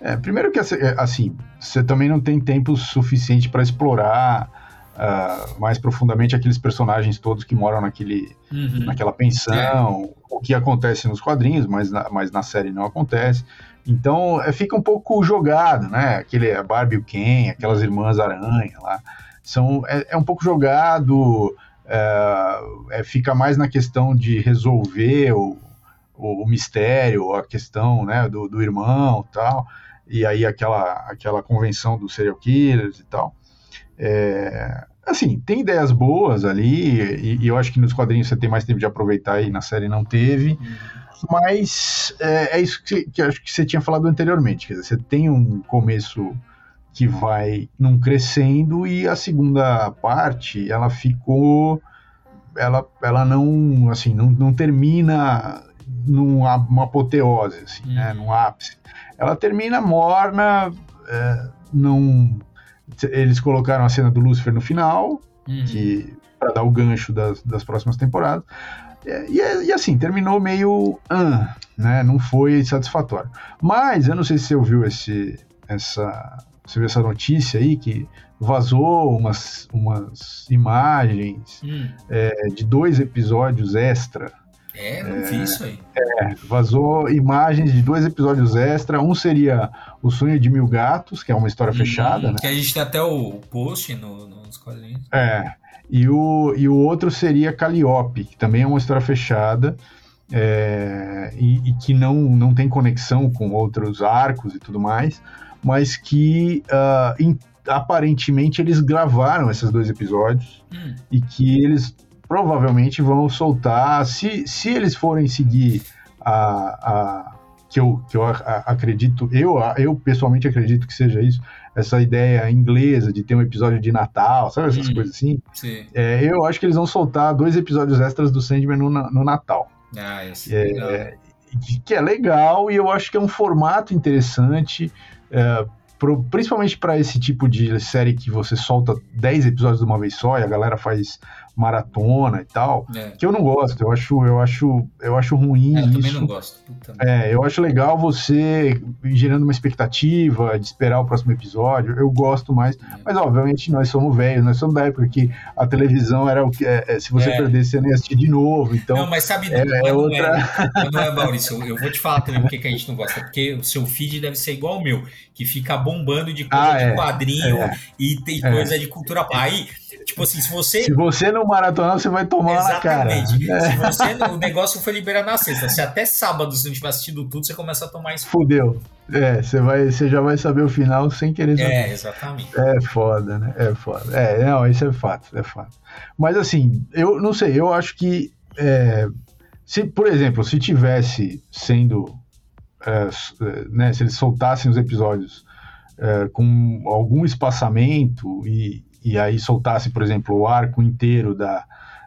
É, primeiro que, assim, é, assim, você também não tem tempo suficiente para explorar uh, mais profundamente aqueles personagens todos que moram naquele, uhum. naquela pensão, é. o que acontece nos quadrinhos, mas na, mas na série não acontece. Então é, fica um pouco jogado, né? Aquele a Barbie e o Ken, aquelas irmãs aranha lá. São, é, é um pouco jogado, é, é, fica mais na questão de resolver o, o, o mistério, a questão né, do, do irmão tal, e aí aquela, aquela convenção dos serial killers e tal. É, assim, tem ideias boas ali, e, e, eu acho que nos quadrinhos você tem mais tempo de aproveitar e na série não teve. Mas é, é isso que, que acho que você tinha falado anteriormente. Quer dizer, você tem um começo que vai num crescendo e a segunda parte ela ficou ela, ela não assim não, não termina numa apoteose assim, né, uhum. num ápice ela termina morna é, não eles colocaram a cena do Lucifer no final uhum. que para dar o gancho das, das próximas temporadas e, e, assim, terminou meio. Uh, né? Não foi satisfatório. Mas eu não sei se você ouviu esse, essa, você viu essa notícia aí que vazou umas, umas imagens hum. é, de dois episódios extra. É, não vi isso aí. É, vazou imagens de dois episódios extra. Um seria O Sonho de Mil Gatos, que é uma história hum, fechada. Né? Que a gente tem até o post no, nos quadrinhos. É. E o, e o outro seria Calliope, que também é uma história fechada. É, e, e, que não, não tem conexão com outros arcos e tudo mais, mas que uh, in, aparentemente eles gravaram esses dois episódios hum. e que eles provavelmente vão soltar, se, se eles forem seguir a, a que eu, que eu acredito, eu, eu pessoalmente acredito que seja isso, essa ideia inglesa de ter um episódio de Natal, sabe essas hum, coisas assim? Sim. É, eu acho que eles vão soltar dois episódios extras do Sandman no, no Natal. Ah, é, é que é legal e eu acho que é um formato interessante. É, pro, principalmente para esse tipo de série que você solta 10 episódios de uma vez só e a galera faz maratona e tal, é. que eu não gosto, eu acho, eu acho, eu acho ruim é, eu isso. também não gosto. Puta é, eu acho legal você gerando uma expectativa de esperar o próximo episódio, eu gosto mais, é. mas obviamente nós somos velhos, nós somos da época que a televisão era o que, é, é, se você é. perdesse você não ia assistir de novo, então... Não, mas sabe, é, não, é outra... não é, Maurício, eu vou te falar também porque que a gente não gosta, porque o seu feed deve ser igual ao meu, que fica bombando de coisa ah, de quadrinho e tem coisa de cultura... Aí Tipo assim, se você. Se você não maratonar, você vai tomar Exatamente. na cara. Se você. O negócio foi liberado na sexta. Se até sábado você não tiver assistido tudo, você começa a tomar isso. Fudeu. É, você, vai, você já vai saber o final sem querer saber. É, exatamente. É foda, né? É foda. É, não, isso é fato, é fato. Mas assim, eu não sei, eu acho que. É, se, por exemplo, se tivesse sendo. É, né, se eles soltassem os episódios é, com algum espaçamento e, e aí soltasse, por exemplo, o arco inteiro da,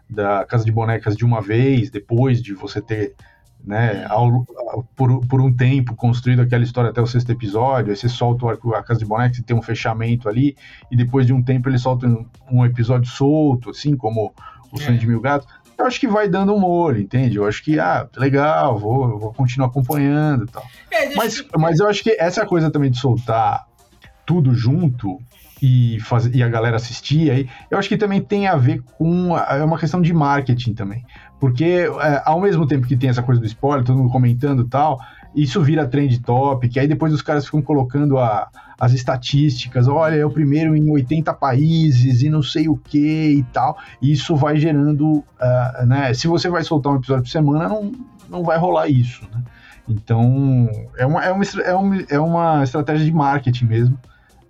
da Casa de Bonecas de uma vez, depois de você ter, né, ao, por, por um tempo construído aquela história até o sexto episódio, aí você solta o arco, a Casa de Bonecas e tem um fechamento ali, e depois de um tempo ele solta um, um episódio solto, assim como o Sonho é. de Mil Gatos. Eu acho que vai dando um molho, entende? Eu acho que, ah, legal, vou, vou continuar acompanhando e tal. É, mas, mas eu acho que essa coisa também de soltar tudo junto, e, faz, e a galera assistir, aí, eu acho que também tem a ver com. É uma questão de marketing também. Porque é, ao mesmo tempo que tem essa coisa do spoiler, todo mundo comentando tal, isso vira trend topic, aí depois os caras ficam colocando a, as estatísticas, olha, é o primeiro em 80 países e não sei o que e tal, e isso vai gerando, uh, né, se você vai soltar um episódio por semana, não, não vai rolar isso, né? Então, é uma, é, uma, é, uma, é uma estratégia de marketing mesmo,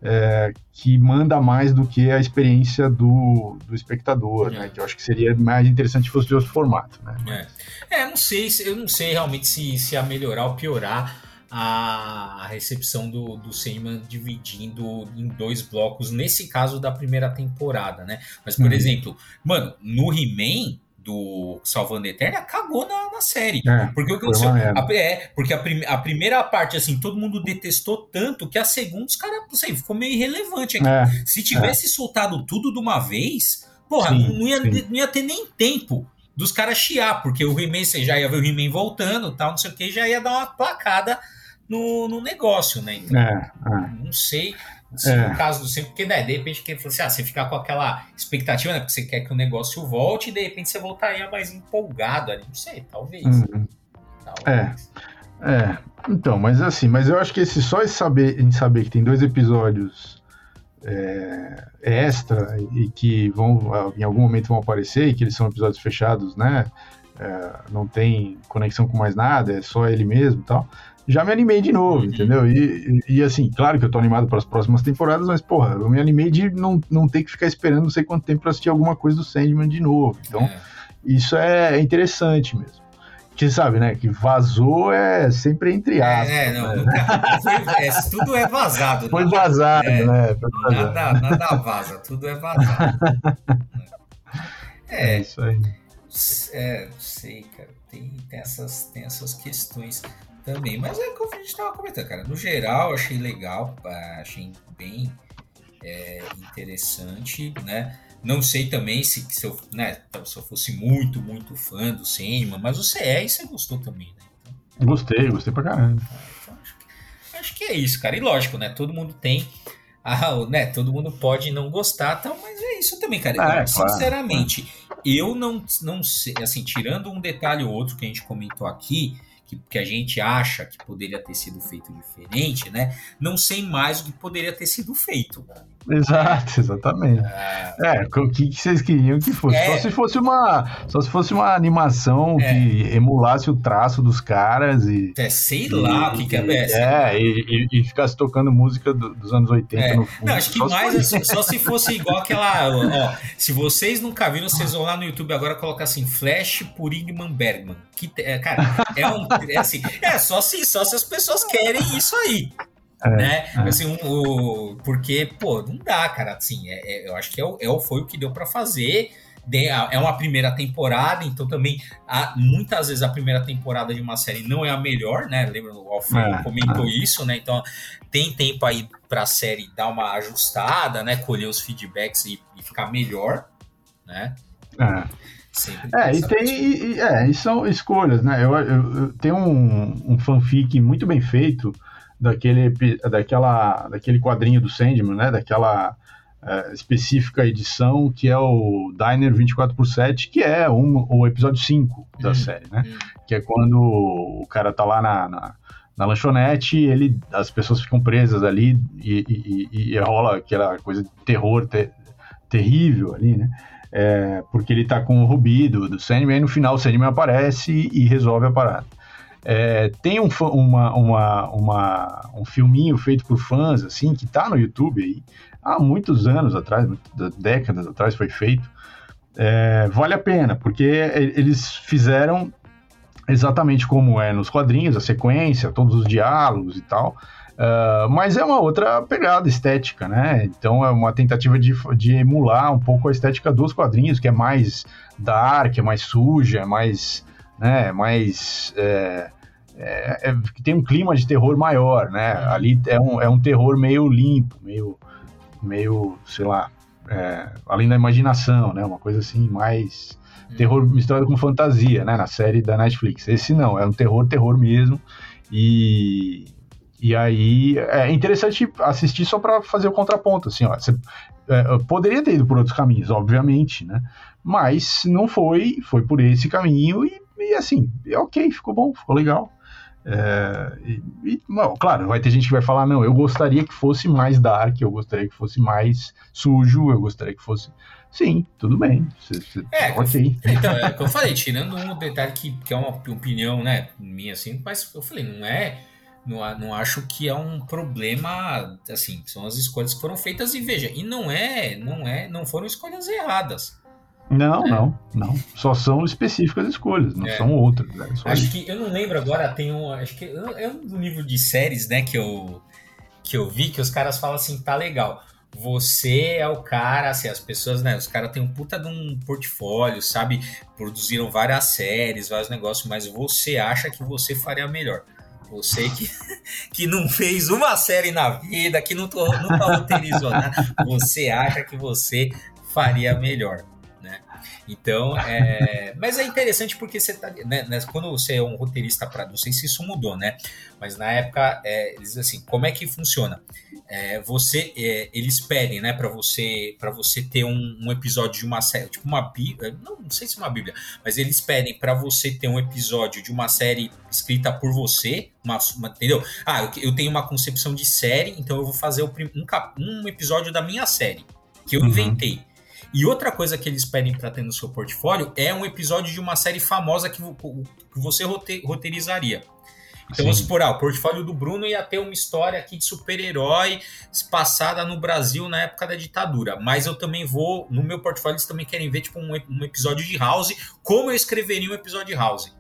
é, que manda mais do que a experiência do, do espectador, é. né? Que eu acho que seria mais interessante se fosse outro formato, né? É. é, não sei, eu não sei realmente se, se ia melhorar ou piorar a, a recepção do, do Sandman dividindo em dois blocos, nesse caso da primeira temporada, né? Mas, por uhum. exemplo, mano, no He-Man, do Salvando a Eterna cagou na, na série. É, porque o que aconteceu? A, é, porque a, prim, a, primeira parte, assim, todo mundo detestou tanto que a segunda, os caras, não sei, ficou meio irrelevante aqui. É, Se tivesse é. soltado tudo de uma vez, porra, sim, não, ia, não ia ter nem tempo dos caras chiar, porque o He-Man, você já ia ver o He-Man voltando tal, não sei o que, já ia dar uma placada no, no negócio, né? Então, é, não sei. Se é. no caso do sempre, porque né, de repente quem falou assim, ah, você ficar com aquela expectativa, né? Porque você quer que o negócio volte e de repente você voltaria mais empolgado ali. Não sei, talvez. Uhum. talvez. É. É. Então, mas assim, mas eu acho que esse só esse saber, em saber que tem dois episódios é, extra e que vão em algum momento vão aparecer e que eles são episódios fechados, né? É, não tem conexão com mais nada, é só ele mesmo e tal já me animei de novo, uhum. entendeu? E, e, e, assim, claro que eu tô animado para as próximas temporadas, mas, porra, eu me animei de não, não ter que ficar esperando não sei quanto tempo para assistir alguma coisa do Sandman de novo. Então, é. isso é interessante mesmo. Você sabe, né? Que vazou é sempre entre é, aspas. É, não, né? foi, é, tudo é vazado. Foi vazado, é, né? Foi vazado. Nada, nada vaza, tudo é vazado. é, é isso aí. É, sei, cara. Tem, tem, essas, tem essas questões também. Mas é como a gente estava comentando, cara. No geral, achei legal, achei bem é, interessante, né? Não sei também se, se, eu, né, se eu fosse muito, muito fã do cinema, mas você é e você gostou também, né? Então, gostei, gostei pra caramba. Então, acho, que, acho, que, é isso, cara. E lógico, né? Todo mundo tem. Ah, né, todo mundo pode não gostar, tal, mas é isso também, cara. Ah, é, sinceramente, claro. eu não, não sei, assim, tirando um detalhe ou outro que a gente comentou aqui, que, que a gente acha que poderia ter sido feito diferente, né? Não sei mais o que poderia ter sido feito. Exato, exatamente. É, é o que, que, vocês queriam que fosse? É, só se fosse uma, só se fosse uma animação é, que emulasse o traço dos caras e. É, sei e, lá o que, que é. É, e, e, e, ficasse tocando música do, dos anos 80 é. no fundo. Não, acho que só mais se só se fosse igual aquela. Ó, se vocês nunca viram, vocês vão lá no YouTube agora colocar assim: Flash por Ingman Bergman. Que, é, cara, é um. É assim, é só se, só se as pessoas querem isso aí. É, né? É. Assim, o, porque, pô, não dá, cara. Assim, é, é eu acho que é, é, foi o que deu para fazer. É uma primeira temporada, então também há, muitas vezes a primeira temporada de uma série não é a melhor, né? Lembra o Alfredo é, comentou é. isso, né? Então tem tempo aí para a série dar uma ajustada, né? Colher os feedbacks e, e ficar melhor, né? É. é, e tem. E, é, e são escolhas, né? Eu, eu, eu tenho um, um fanfic muito bem feito daquele, daquela, daquele quadrinho do Sandman, né? Daquela é, específica edição que é o Diner 24 por 7, que é um, o episódio 5 da uhum. série, né? Uhum. Que é quando o cara tá lá na, na, na lanchonete, ele, as pessoas ficam presas ali e, e, e rola aquela coisa de terror ter, terrível ali, né? É, porque ele tá com o Rubi do, do Sandman, e no final o Sandman aparece e resolve a parada. É, tem um, uma, uma, uma, um filminho feito por fãs, assim, que tá no YouTube aí, há muitos anos atrás, décadas atrás foi feito. É, vale a pena, porque eles fizeram exatamente como é nos quadrinhos, a sequência, todos os diálogos e tal. Uh, mas é uma outra pegada estética, né? Então é uma tentativa de, de emular um pouco a estética dos quadrinhos, que é mais dark, é mais suja, é mais né, mais é, é, é, que tem um clima de terror maior, né? Uhum. Ali é um, é um terror meio limpo, meio, meio, sei lá, é, além da imaginação, né? Uma coisa assim mais uhum. terror misturado com fantasia, né? Na série da Netflix. Esse não, é um terror, terror mesmo. E, e aí é interessante assistir só para fazer o contraponto, assim, ó. Você é, poderia ter ido por outros caminhos, obviamente, né? Mas não foi, foi por esse caminho e e assim, é ok, ficou bom, ficou legal. É, e, e bom, claro, vai ter gente que vai falar, não, eu gostaria que fosse mais dark, eu gostaria que fosse mais sujo, eu gostaria que fosse. Sim, tudo bem. Cê, cê, é, ok. Então, é o que eu falei, tirando um detalhe que, que é uma opinião, né, minha assim, mas eu falei, não é. Não, não acho que é um problema, assim, são as escolhas que foram feitas e veja, e não é, não é, não foram escolhas erradas. Não, não, não. Só são específicas escolhas, não é. são outras. Né? Acho isso. que eu não lembro agora, tem um. Acho que é um do livro de séries, né, que eu, que eu vi, que os caras falam assim, tá legal. Você é o cara, assim, as pessoas, né? Os caras têm um puta de um portfólio, sabe? Produziram várias séries, vários negócios, mas você acha que você faria melhor. Você que, que não fez uma série na vida, que não, nunca roteirizou nada, você acha que você faria melhor. Então, é... mas é interessante porque você tá, né, né, quando você é um roteirista para, não sei se isso mudou, né? Mas na época, é, eles assim, como é que funciona? É, você, é, eles pedem, né, para você, para você ter um, um, episódio de uma série, tipo uma bíblia, não, não sei se é uma bíblia, mas eles pedem para você ter um episódio de uma série escrita por você, uma, uma, entendeu? Ah, eu, eu, tenho uma concepção de série, então eu vou fazer um, um episódio da minha série que eu uhum. E outra coisa que eles pedem para ter no seu portfólio é um episódio de uma série famosa que, que você roteirizaria. Então, vamos supor, ah, o portfólio do Bruno ia ter uma história aqui de super-herói passada no Brasil na época da ditadura. Mas eu também vou, no meu portfólio, eles também querem ver tipo um, um episódio de House, como eu escreveria um episódio de House.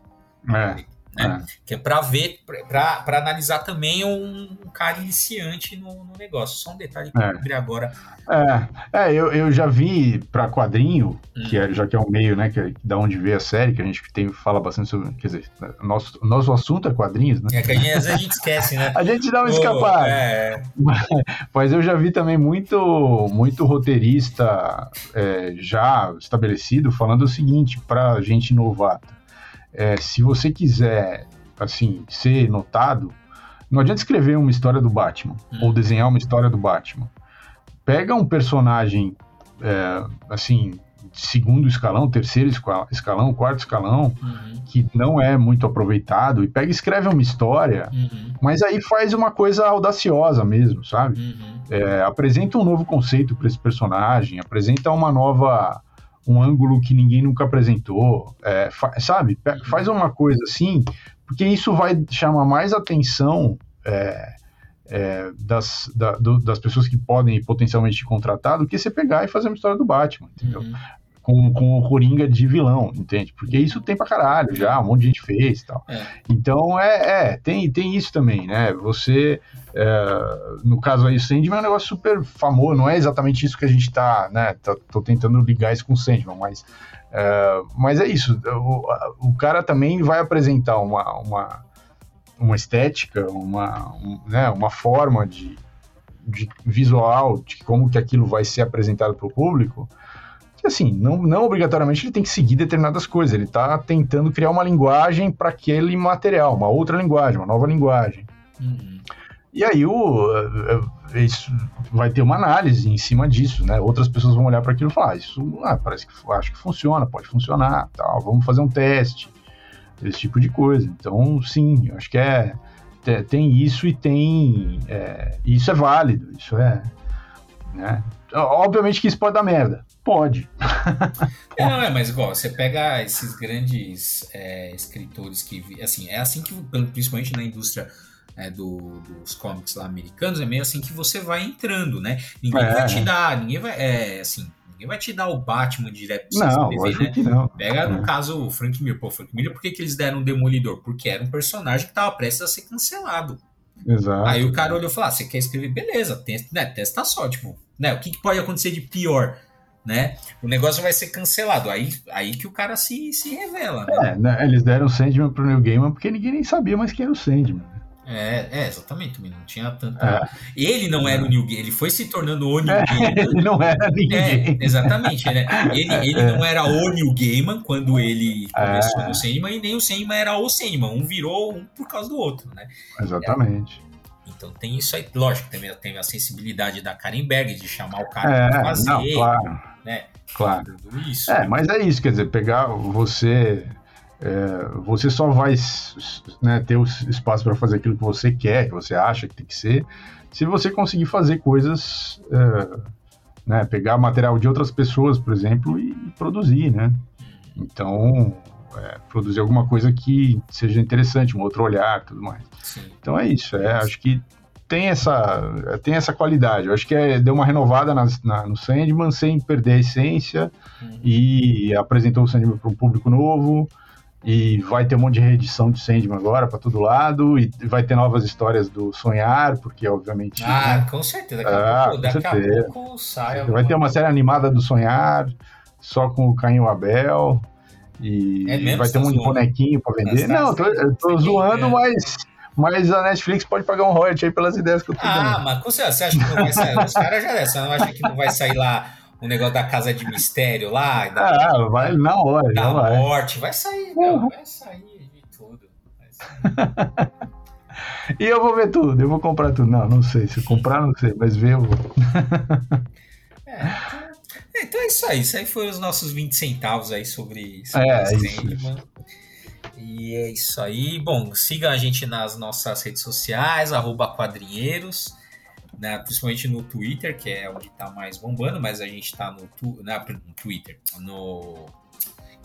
É. Né? É. Que é para ver, para analisar também um, um cara iniciante no, no, negócio. Só um detalhe que é. eu agora. É, é eu, eu já vi para quadrinho, hum. que é, já que é um meio, né, que é da onde vê a série, que a gente tem, fala bastante sobre. Quer dizer, nosso, nosso assunto é quadrinhos, né? É que às vezes a gente esquece, né? a gente dá uma escapada. É. Mas eu já vi também muito, muito roteirista é, já estabelecido falando o seguinte, para gente novata é, se você quiser, assim, ser notado, não adianta escrever uma história do Batman hum. ou desenhar uma história do Batman. Pega um personagem, é, assim, segundo escalão, terceiro escalão, quarto escalão, uhum. que não é muito aproveitado, e pega e escreve uma história, uhum. mas aí faz uma coisa audaciosa mesmo, sabe? Uhum. É, apresenta um novo conceito para esse personagem, apresenta uma nova um ângulo que ninguém nunca apresentou, é, fa sabe? Faz uma coisa assim, porque isso vai chamar mais atenção é, é, das, da, do, das pessoas que podem potencialmente te contratar do que você pegar e fazer uma história do Batman, entendeu? Uhum com, com o Coringa de vilão, entende? Porque isso tem pra caralho já, um monte de gente fez e tal. É. Então, é, é, tem, tem isso também, né? Você, é, no caso aí, o Sandman é um negócio super famoso, não é exatamente isso que a gente tá, né? Tá, tô tentando ligar isso com o Sandman, mas, é, mas é isso. O, o cara também vai apresentar uma, uma, uma estética, uma, um, né, uma forma de, de visual de como que aquilo vai ser apresentado para o público que assim, não, não obrigatoriamente ele tem que seguir determinadas coisas, ele está tentando criar uma linguagem para aquele material, uma outra linguagem, uma nova linguagem. Uhum. E aí o, eh, eh, isso vai ter uma análise em cima disso, né? Outras pessoas vão olhar para aquilo e falar, ah, isso ah, parece que acho que funciona, pode funcionar, tal, vamos fazer um teste, esse tipo de coisa. Então, sim, acho que é tem isso e tem é, isso é válido, isso é, né? Obviamente que isso pode dar merda, Pode. é, não, é, mas igual, você pega esses grandes é, escritores que. Assim, é assim que, principalmente na indústria é, do, dos comics lá americanos, é meio assim que você vai entrando, né? Ninguém é. vai te dar, ninguém vai. É, assim, ninguém vai te dar o Batman direto pra não, escrever, né? Que não. Pega, no é. caso, o Frank Miller. Pô, Frank Miller, por que, que eles deram um Demolidor? Porque era um personagem que tava prestes a ser cancelado. Exato. Aí o cara olhou e falou: ah, você quer escrever? Beleza, testa, né, testa só, tipo, né? O que, que pode acontecer de pior? né? O negócio vai ser cancelado. Aí, aí que o cara se, se revela, né? É, né? Eles deram o Sandman pro New Gaiman porque ninguém nem sabia mais quem era o Sandman. É, é, exatamente, não tinha tanta. É. Ele não era o New Gaiman, ele foi se tornando o New é, Gaiman. Ele não era ninguém. É, exatamente, né? Ele, ele não era o New Gaiman quando ele começou no Sandman, e nem o Sandman era o Sandman. Um virou um por causa do outro, né? Exatamente. Então tem isso aí, lógico, tem, tem a sensibilidade da Karen Berg de chamar o cara é, pra fazer. Não, claro. Né? Claro. Isso. É, mas é isso, quer dizer, pegar você. É, você só vai né, ter o espaço para fazer aquilo que você quer, que você acha que tem que ser, se você conseguir fazer coisas, é, né, pegar material de outras pessoas, por exemplo, e, e produzir, né? Então, é, produzir alguma coisa que seja interessante, um outro olhar, tudo mais. Sim. Então é isso. É, acho que tem essa, tem essa qualidade. Eu acho que é, deu uma renovada na, na, no Sandman sem perder a essência uhum. e apresentou o Sandman para um público novo. E vai ter um monte de reedição de Sandman agora para todo lado. E vai ter novas histórias do Sonhar, porque obviamente. Ah, né? com certeza. Daqui, a, ah, pouco, daqui a pouco sai. Vai ter uma série animada do Sonhar, só com o Caim Abel. E é vai ter um monte de bonequinho para vender. Não, tô, eu tô zoando, é. mas mas a Netflix pode pagar um royalty aí pelas ideias que eu tô ah, dando. Ah, mas você acha que não vai sair? Os caras já você não acha que não vai sair lá um negócio da casa de mistério lá. Da, ah, vai na hora, da vai. morte. Vai sair, uhum. vai sair de tudo. Sair. e eu vou ver tudo, eu vou comprar tudo. Não, não sei. Se comprar, não sei, mas ver eu vou. é, então, então é isso aí. Isso aí foram os nossos 20 centavos aí sobre, sobre é, isso. E é isso aí. Bom, siga a gente nas nossas redes sociais, arroba quadrinheiros, né, principalmente no Twitter, que é onde está mais bombando, mas a gente está no, tu, na, no Twitter, no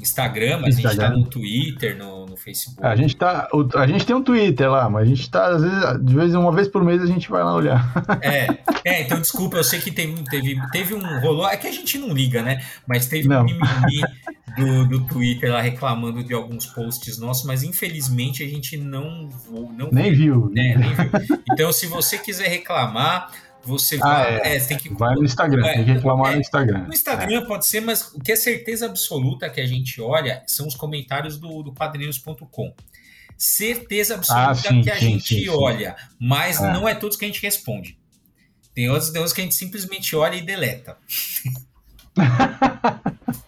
Instagram, mas Instagram. a gente tá no Twitter, no, no Facebook. A gente, tá, a gente tem um Twitter lá, mas a gente tá, às vezes, de vez uma vez por mês a gente vai lá olhar. É, é então desculpa, eu sei que teve, teve, teve um rolou, é que a gente não liga, né? Mas teve não. um mimimi do, do Twitter lá reclamando de alguns posts nossos, mas infelizmente a gente não, não nem viu. Né? Nem viu. Então, se você quiser reclamar, você ah, vai, é. É, tem que, vai no Instagram, tem que reclamar é, no Instagram. No Instagram é. pode ser, mas o que é certeza absoluta que a gente olha são os comentários do, do quadrinhos.com. Certeza absoluta ah, sim, que a sim, gente sim, olha, mas é. não é todos que a gente responde. Tem outros, tem outros que a gente simplesmente olha e deleta.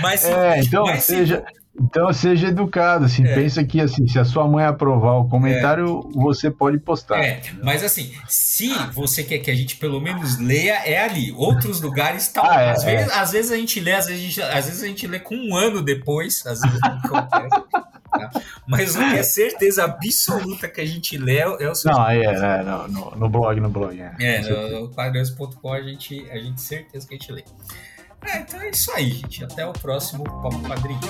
mas, é, então, mas, seja, então seja educado, assim, é. pensa que assim, se a sua mãe aprovar o comentário, é. você pode postar. É, mas assim, se você quer que a gente pelo menos leia, é ali. Outros lugares tá, ah, é, às, vezes, é. às vezes a gente lê, às vezes a gente, às vezes a gente lê com um ano depois, às vezes tá? Mas o que é certeza absoluta que a gente lê é o seu. Não, é, é no, no, no, blog, no blog. É, é no, no quadrinhos.com a gente, a gente certeza que a gente lê. É, então é isso aí, gente. Até o próximo Papo Quadrinho.